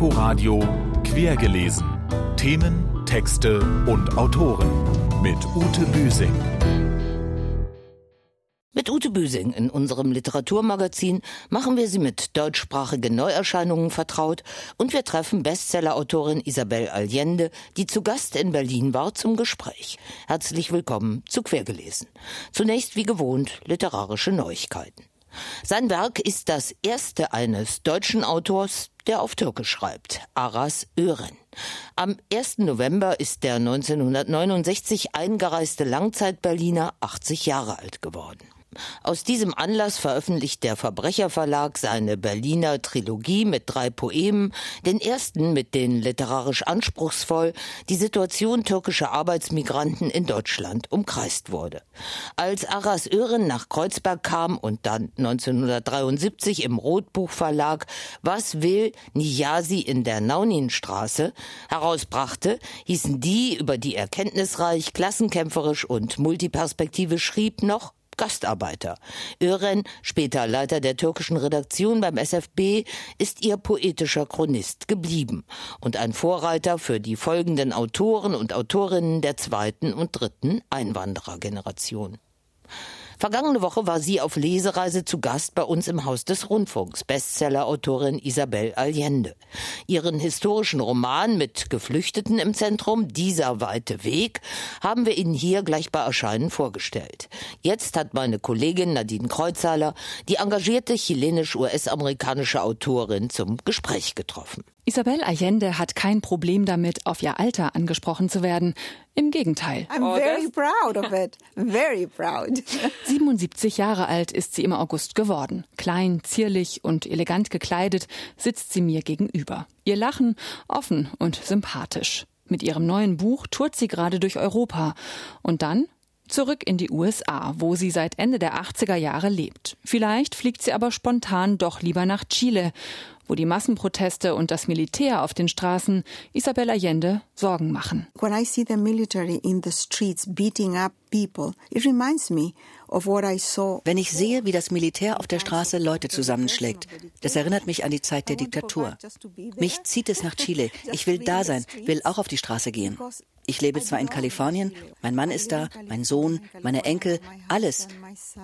Inforadio Quergelesen. Themen, Texte und Autoren mit Ute Büsing. Mit Ute Büsing in unserem Literaturmagazin machen wir Sie mit deutschsprachigen Neuerscheinungen vertraut und wir treffen Bestsellerautorin Isabel Allende, die zu Gast in Berlin war, zum Gespräch. Herzlich willkommen zu Quergelesen. Zunächst wie gewohnt literarische Neuigkeiten. Sein Werk ist das erste eines deutschen Autors, der auf Türkisch schreibt, Aras Ören. Am 1. November ist der 1969 eingereiste Langzeit-Berliner 80 Jahre alt geworden. Aus diesem Anlass veröffentlicht der Verbrecherverlag seine Berliner Trilogie mit drei Poemen, den ersten mit den literarisch anspruchsvoll die Situation türkischer Arbeitsmigranten in Deutschland umkreist wurde. Als Aras Ören nach Kreuzberg kam und dann 1973 im Rotbuchverlag Was will Niyasi in der Nauninstraße herausbrachte, hießen die, über die er kenntnisreich, klassenkämpferisch und multiperspektive schrieb, noch Gastarbeiter. Ören, später Leiter der türkischen Redaktion beim SFB, ist ihr poetischer Chronist geblieben und ein Vorreiter für die folgenden Autoren und Autorinnen der zweiten und dritten Einwanderergeneration. Vergangene Woche war sie auf Lesereise zu Gast bei uns im Haus des Rundfunks, Bestsellerautorin Isabel Allende. Ihren historischen Roman mit Geflüchteten im Zentrum, Dieser weite Weg, haben wir Ihnen hier gleich bei Erscheinen vorgestellt. Jetzt hat meine Kollegin Nadine Kreuzhaler die engagierte chilenisch-US-amerikanische Autorin zum Gespräch getroffen. Isabel Allende hat kein Problem damit, auf ihr Alter angesprochen zu werden. Im Gegenteil. I'm very proud of it. Very proud. 77 Jahre alt ist sie im August geworden. Klein, zierlich und elegant gekleidet sitzt sie mir gegenüber. Ihr Lachen offen und sympathisch. Mit ihrem neuen Buch tourt sie gerade durch Europa. Und dann zurück in die USA, wo sie seit Ende der 80er Jahre lebt. Vielleicht fliegt sie aber spontan doch lieber nach Chile, wo die Massenproteste und das Militär auf den Straßen Isabel Allende Sorgen machen. When I see the military in the streets beating up wenn ich sehe, wie das Militär auf der Straße Leute zusammenschlägt, das erinnert mich an die Zeit der Diktatur. Mich zieht es nach Chile. Ich will da sein, will auch auf die Straße gehen. Ich lebe zwar in Kalifornien, mein Mann ist da, mein Sohn, meine Enkel, alles,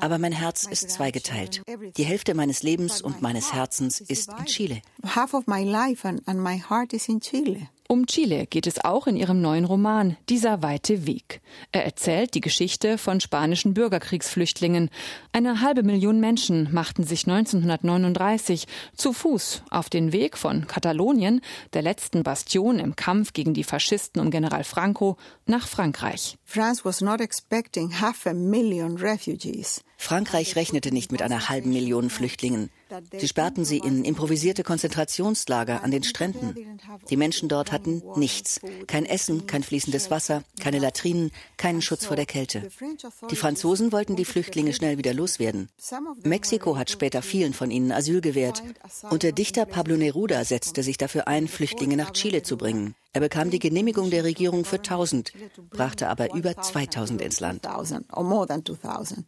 aber mein Herz ist zweigeteilt. Die Hälfte meines Lebens und meines Herzens ist in Chile. Half of my life and, and my heart is in Chile. Um Chile geht es auch in ihrem neuen Roman Dieser weite Weg. Er erzählt die Geschichte von spanischen Bürgerkriegsflüchtlingen. Eine halbe Million Menschen machten sich 1939 zu Fuß auf den Weg von Katalonien, der letzten Bastion im Kampf gegen die Faschisten um General Franco, nach Frankreich. France was not expecting half a million refugees. Frankreich rechnete nicht mit einer halben Million Flüchtlingen. Sie sperrten sie in improvisierte Konzentrationslager an den Stränden. Die Menschen dort hatten nichts. Kein Essen, kein fließendes Wasser, keine Latrinen, keinen Schutz vor der Kälte. Die Franzosen wollten die Flüchtlinge schnell wieder loswerden. Mexiko hat später vielen von ihnen Asyl gewährt. Und der Dichter Pablo Neruda setzte sich dafür ein, Flüchtlinge nach Chile zu bringen. Er bekam die Genehmigung der Regierung für 1000, brachte aber über 2000 ins Land.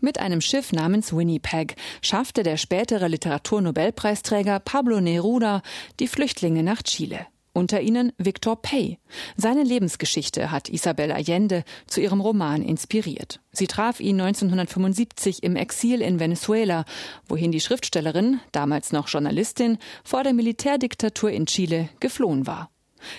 Mit einem Schiff namens Winnipeg schaffte der spätere Literaturnobelpreisträger Pablo Neruda die Flüchtlinge nach Chile. Unter ihnen Victor Pay. Seine Lebensgeschichte hat Isabel Allende zu ihrem Roman inspiriert. Sie traf ihn 1975 im Exil in Venezuela, wohin die Schriftstellerin, damals noch Journalistin, vor der Militärdiktatur in Chile geflohen war.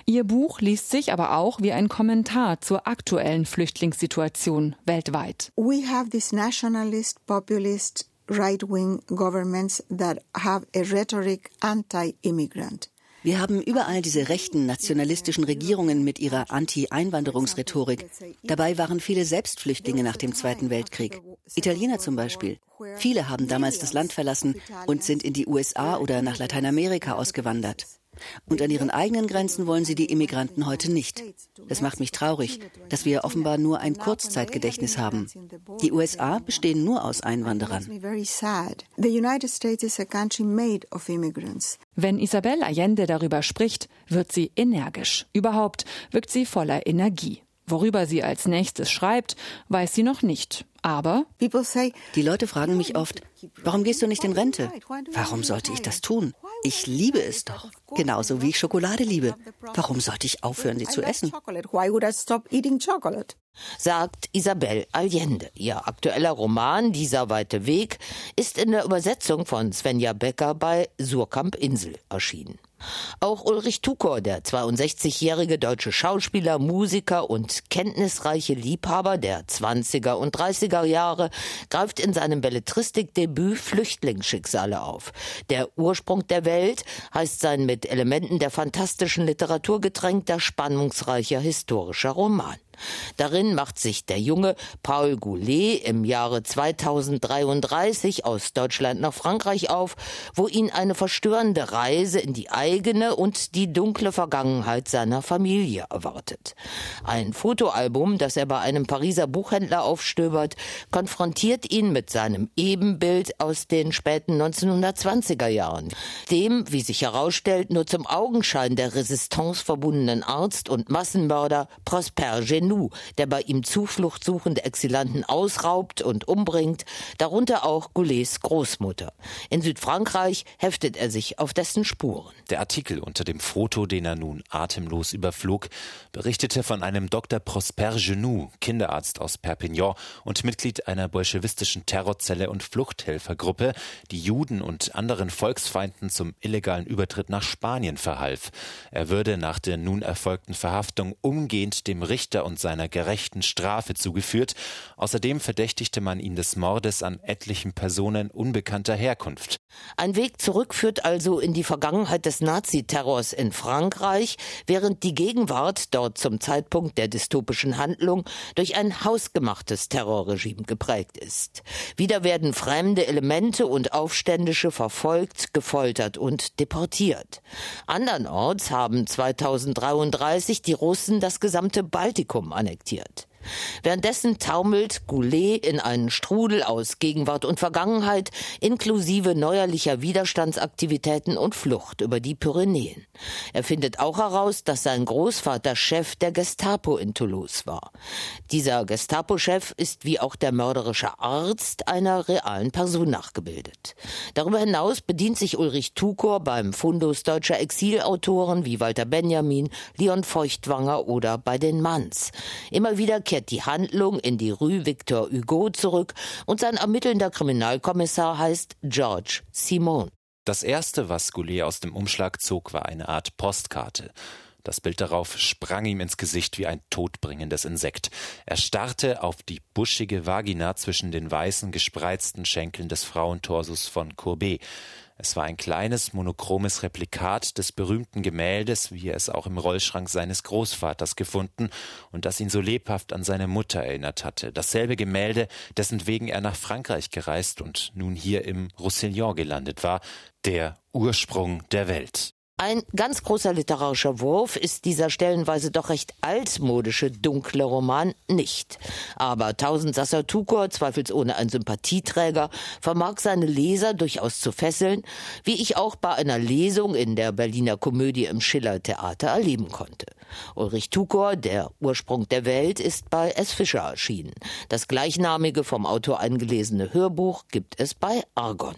Ihr Buch liest sich aber auch wie ein Kommentar zur aktuellen Flüchtlingssituation weltweit. We have these nationalist, populist, right-wing governments that have a rhetoric anti-immigrant. Wir haben überall diese rechten nationalistischen Regierungen mit ihrer Anti-Einwanderungsrhetorik. Dabei waren viele selbst Flüchtlinge nach dem Zweiten Weltkrieg. Italiener zum Beispiel. Viele haben damals das Land verlassen und sind in die USA oder nach Lateinamerika ausgewandert. Und an ihren eigenen Grenzen wollen sie die Immigranten heute nicht. Es macht mich traurig, dass wir offenbar nur ein Kurzzeitgedächtnis haben. Die USA bestehen nur aus Einwanderern. Wenn Isabel Allende darüber spricht, wird sie energisch. Überhaupt wirkt sie voller Energie. Worüber sie als nächstes schreibt, weiß sie noch nicht. Aber die Leute fragen mich oft, warum gehst du nicht in Rente? Warum sollte ich das tun? Ich liebe es doch. Genauso wie ich Schokolade liebe. Warum sollte ich aufhören, sie zu essen? Sagt Isabel Allende. Ihr aktueller Roman Dieser weite Weg ist in der Übersetzung von Svenja Becker bei Surkamp Insel erschienen. Auch Ulrich Tukor, der 62-jährige deutsche Schauspieler, Musiker und kenntnisreiche Liebhaber der 20er und 30er Jahre, greift in seinem Belletristikdebüt Flüchtlingsschicksale auf. Der Ursprung der Welt heißt sein mit Elementen der fantastischen Literatur getränkter, spannungsreicher historischer Roman. Darin macht sich der junge Paul Goulet im Jahre 2033 aus Deutschland nach Frankreich auf, wo ihn eine verstörende Reise in die eigene und die dunkle Vergangenheit seiner Familie erwartet. Ein Fotoalbum, das er bei einem Pariser Buchhändler aufstöbert, konfrontiert ihn mit seinem Ebenbild aus den späten 1920er Jahren, dem, wie sich herausstellt, nur zum Augenschein der Resistance verbundenen Arzt und Massenmörder Prosper Genou Nanu, der bei ihm Zuflucht suchende Exilanten ausraubt und umbringt, darunter auch Goulets Großmutter. In Südfrankreich heftet er sich auf dessen Spuren. Der Artikel unter dem Foto, den er nun atemlos überflog, berichtete von einem Dr. Prosper Genoux, Kinderarzt aus Perpignan und Mitglied einer bolschewistischen Terrorzelle und Fluchthelfergruppe, die Juden und anderen Volksfeinden zum illegalen Übertritt nach Spanien verhalf. Er würde nach der nun erfolgten Verhaftung umgehend dem Richter und seiner gerechten Strafe zugeführt. Außerdem verdächtigte man ihn des Mordes an etlichen Personen unbekannter Herkunft. Ein Weg zurück führt also in die Vergangenheit des Naziterrors in Frankreich, während die Gegenwart dort zum Zeitpunkt der dystopischen Handlung durch ein hausgemachtes Terrorregime geprägt ist. Wieder werden fremde Elemente und Aufständische verfolgt, gefoltert und deportiert. Andernorts haben 2033 die Russen das gesamte Baltikum annektiert. Währenddessen taumelt Goulet in einen Strudel aus Gegenwart und Vergangenheit inklusive neuerlicher Widerstandsaktivitäten und Flucht über die Pyrenäen. Er findet auch heraus, dass sein Großvater Chef der Gestapo in Toulouse war. Dieser Gestapo-Chef ist wie auch der mörderische Arzt einer realen Person nachgebildet. Darüber hinaus bedient sich Ulrich Tukor beim Fundus deutscher Exilautoren wie Walter Benjamin, Leon Feuchtwanger oder bei den Manns. Immer wieder kehrt die Handlung in die Rue Victor Hugo zurück und sein ermittelnder Kriminalkommissar heißt George Simon. Das erste, was Goulet aus dem Umschlag zog, war eine Art Postkarte. Das Bild darauf sprang ihm ins Gesicht wie ein todbringendes Insekt. Er starrte auf die buschige Vagina zwischen den weißen, gespreizten Schenkeln des Frauentorsus von Courbet. Es war ein kleines, monochromes Replikat des berühmten Gemäldes, wie er es auch im Rollschrank seines Großvaters gefunden und das ihn so lebhaft an seine Mutter erinnert hatte. Dasselbe Gemälde, dessen wegen er nach Frankreich gereist und nun hier im Roussillon gelandet war, der Ursprung der Welt. Ein ganz großer literarischer Wurf ist dieser stellenweise doch recht altmodische dunkle Roman nicht. Aber Tausend Sasser Tukor, zweifelsohne ein Sympathieträger, vermag seine Leser durchaus zu fesseln, wie ich auch bei einer Lesung in der Berliner Komödie im Schiller Theater erleben konnte. Ulrich Tukor, der Ursprung der Welt, ist bei S. Fischer erschienen. Das gleichnamige vom Autor eingelesene Hörbuch gibt es bei Argon.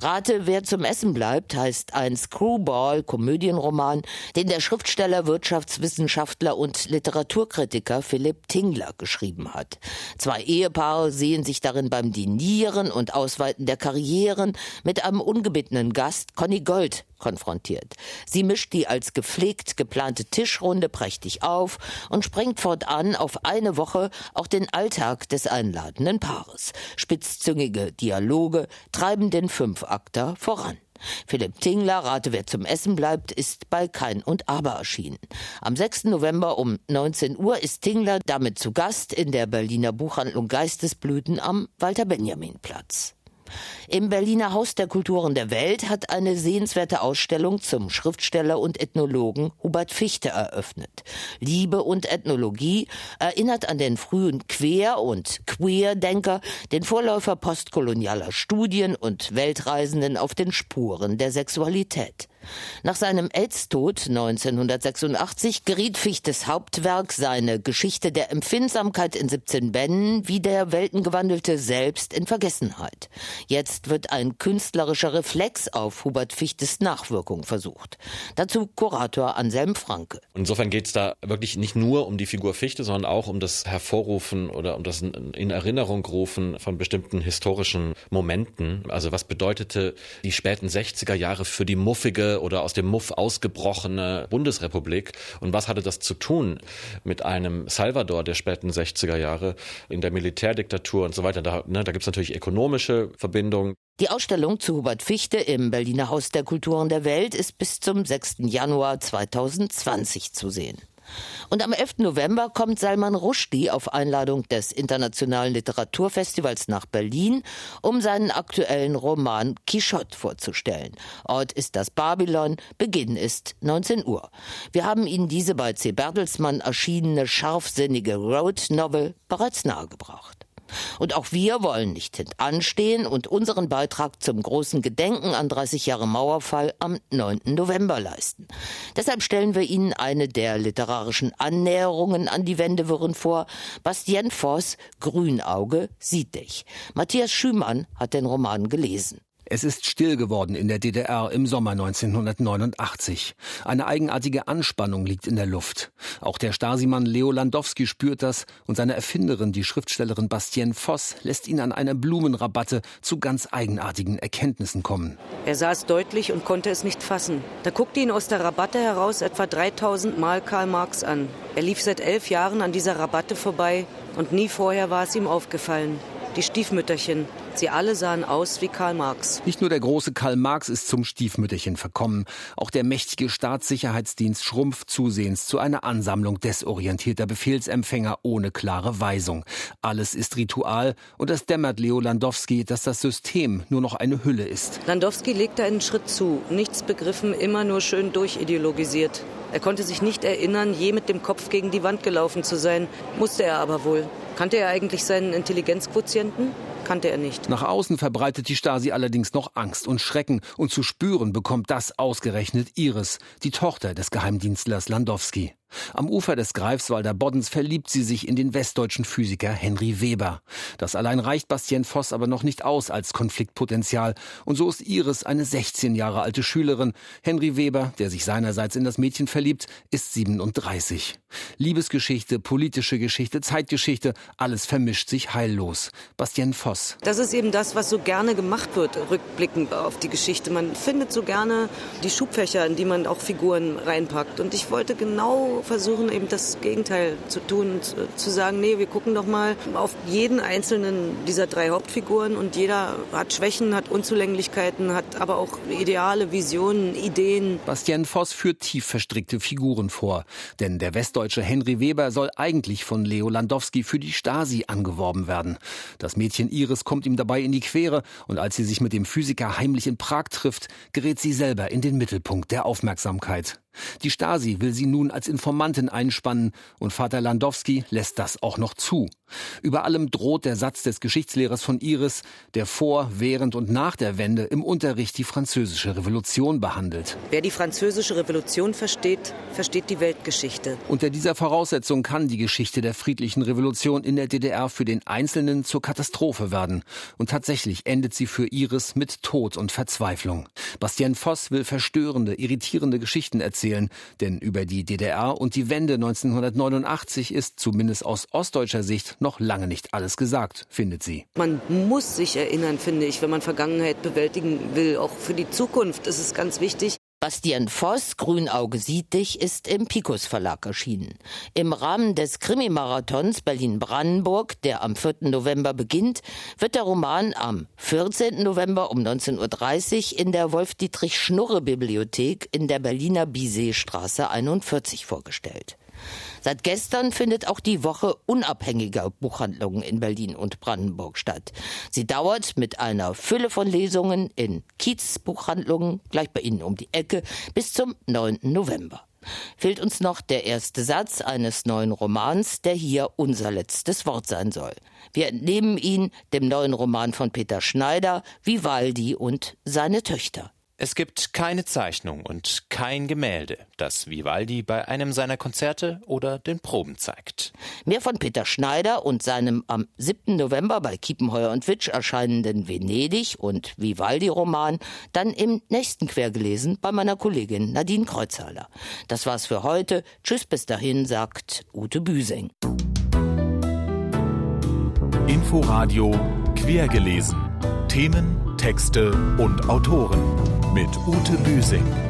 Rate, wer zum Essen bleibt, heißt ein Screwball-Komödienroman, den der Schriftsteller, Wirtschaftswissenschaftler und Literaturkritiker Philipp Tingler geschrieben hat. Zwei Ehepaare sehen sich darin beim Dinieren und Ausweiten der Karrieren mit einem ungebittenen Gast, Conny Gold, konfrontiert. Sie mischt die als gepflegt geplante Tischrunde prächtig auf und sprengt fortan auf eine Woche auch den Alltag des einladenden Paares. Spitzzüngige Dialoge treiben den Fünfakter voran. Philipp Tingler, Rate wer zum Essen bleibt, ist bei Kein und Aber erschienen. Am 6. November um 19 Uhr ist Tingler damit zu Gast in der Berliner Buchhandlung Geistesblüten am Walter-Benjamin-Platz. Im Berliner Haus der Kulturen der Welt hat eine sehenswerte Ausstellung zum Schriftsteller und Ethnologen Hubert Fichte eröffnet. Liebe und Ethnologie erinnert an den frühen Quer- und Queer-Denker, den Vorläufer postkolonialer Studien und Weltreisenden auf den Spuren der Sexualität. Nach seinem AIDS-Tod 1986 geriet Fichtes Hauptwerk, seine Geschichte der Empfindsamkeit in 17 Bänden, wie der Weltengewandelte selbst in Vergessenheit. Jetzt wird ein künstlerischer Reflex auf Hubert Fichtes Nachwirkung versucht. Dazu Kurator Anselm Franke. Insofern geht es da wirklich nicht nur um die Figur Fichte, sondern auch um das Hervorrufen oder um das in Erinnerung rufen von bestimmten historischen Momenten. Also was bedeutete die späten 60er Jahre für die muffige oder aus dem Muff ausgebrochene Bundesrepublik. Und was hatte das zu tun mit einem Salvador der späten 60er Jahre in der Militärdiktatur und so weiter? Da, ne, da gibt es natürlich ökonomische Verbindungen. Die Ausstellung zu Hubert Fichte im Berliner Haus der Kulturen der Welt ist bis zum 6. Januar 2020 zu sehen. Und am 11. November kommt Salman Rushdie auf Einladung des Internationalen Literaturfestivals nach Berlin, um seinen aktuellen Roman Quichotte vorzustellen. Ort ist das Babylon, Beginn ist 19 Uhr. Wir haben Ihnen diese bei C. Bertelsmann erschienene scharfsinnige Road Novel bereits nahegebracht. Und auch wir wollen nicht hintanstehen und unseren Beitrag zum großen Gedenken an 30 Jahre Mauerfall am 9. November leisten. Deshalb stellen wir Ihnen eine der literarischen Annäherungen an die Wendewirren vor. Bastien Voss, Grünauge, sieht dich. Matthias Schümann hat den Roman gelesen. Es ist still geworden in der DDR im Sommer 1989. Eine eigenartige Anspannung liegt in der Luft. Auch der Stasi-Mann Leo Landowski spürt das und seine Erfinderin, die Schriftstellerin Bastien Voss, lässt ihn an einer Blumenrabatte zu ganz eigenartigen Erkenntnissen kommen. Er saß deutlich und konnte es nicht fassen. Da guckte ihn aus der Rabatte heraus etwa 3000 Mal Karl Marx an. Er lief seit elf Jahren an dieser Rabatte vorbei und nie vorher war es ihm aufgefallen. Die Stiefmütterchen, Sie alle sahen aus wie Karl Marx. Nicht nur der große Karl Marx ist zum Stiefmütterchen verkommen. Auch der mächtige Staatssicherheitsdienst schrumpft zusehends zu einer Ansammlung desorientierter Befehlsempfänger ohne klare Weisung. Alles ist Ritual und es dämmert Leo Landowski, dass das System nur noch eine Hülle ist. Landowski legte einen Schritt zu, nichts begriffen, immer nur schön durchideologisiert. Er konnte sich nicht erinnern, je mit dem Kopf gegen die Wand gelaufen zu sein, musste er aber wohl. Kannte er eigentlich seinen Intelligenzquotienten? kannte er nicht. Nach außen verbreitet die Stasi allerdings noch Angst und Schrecken und zu spüren bekommt das ausgerechnet Iris, die Tochter des Geheimdienstlers Landowski. Am Ufer des Greifswalder Boddens verliebt sie sich in den westdeutschen Physiker Henry Weber. Das allein reicht Bastien Voss aber noch nicht aus als Konfliktpotenzial. Und so ist Iris eine 16 Jahre alte Schülerin. Henry Weber, der sich seinerseits in das Mädchen verliebt, ist 37. Liebesgeschichte, politische Geschichte, Zeitgeschichte, alles vermischt sich heillos. Bastien Voss. Das ist eben das, was so gerne gemacht wird, rückblickend auf die Geschichte. Man findet so gerne die Schubfächer, in die man auch Figuren reinpackt. Und ich wollte genau versuchen, eben das Gegenteil zu tun, zu sagen, nee, wir gucken doch mal auf jeden einzelnen dieser drei Hauptfiguren und jeder hat Schwächen, hat Unzulänglichkeiten, hat aber auch Ideale, Visionen, Ideen. Bastian Voss führt tief verstrickte Figuren vor, denn der westdeutsche Henry Weber soll eigentlich von Leo Landowski für die Stasi angeworben werden. Das Mädchen Iris kommt ihm dabei in die Quere und als sie sich mit dem Physiker heimlich in Prag trifft, gerät sie selber in den Mittelpunkt der Aufmerksamkeit. Die Stasi will sie nun als Informantin einspannen und Vater Landowski lässt das auch noch zu. Über allem droht der Satz des Geschichtslehrers von Iris, der vor, während und nach der Wende im Unterricht die französische Revolution behandelt. Wer die französische Revolution versteht, versteht die Weltgeschichte. Unter dieser Voraussetzung kann die Geschichte der friedlichen Revolution in der DDR für den Einzelnen zur Katastrophe werden. Und tatsächlich endet sie für Iris mit Tod und Verzweiflung. Bastien Voss will verstörende, irritierende Geschichten erzählen erzählen, denn über die DDR und die Wende 1989 ist zumindest aus ostdeutscher Sicht noch lange nicht alles gesagt, findet sie. Man muss sich erinnern, finde ich, wenn man Vergangenheit bewältigen will. Auch für die Zukunft ist es ganz wichtig, Bastian Voss, Grünauge sieht dich, ist im Picus Verlag erschienen. Im Rahmen des Krimi-Marathons Berlin-Brandenburg, der am 4. November beginnt, wird der Roman am 14. November um 19.30 Uhr in der Wolf-Dietrich-Schnurre-Bibliothek in der Berliner Bizet-Straße 41 vorgestellt. Seit gestern findet auch die Woche unabhängiger Buchhandlungen in Berlin und Brandenburg statt. Sie dauert mit einer Fülle von Lesungen in Kiezbuchhandlungen, gleich bei Ihnen um die Ecke, bis zum 9. November. Fehlt uns noch der erste Satz eines neuen Romans, der hier unser letztes Wort sein soll. Wir entnehmen ihn dem neuen Roman von Peter Schneider, Vivaldi und seine Töchter. Es gibt keine Zeichnung und kein Gemälde, das Vivaldi bei einem seiner Konzerte oder den Proben zeigt. Mehr von Peter Schneider und seinem am 7. November bei Kiepenheuer und Witsch erscheinenden Venedig und Vivaldi-Roman dann im nächsten Quergelesen bei meiner Kollegin Nadine Kreuzhaler. Das war's für heute. Tschüss bis dahin, sagt Ute Büsing. Inforadio Quergelesen. Themen, Texte und Autoren mit Ute Büsing.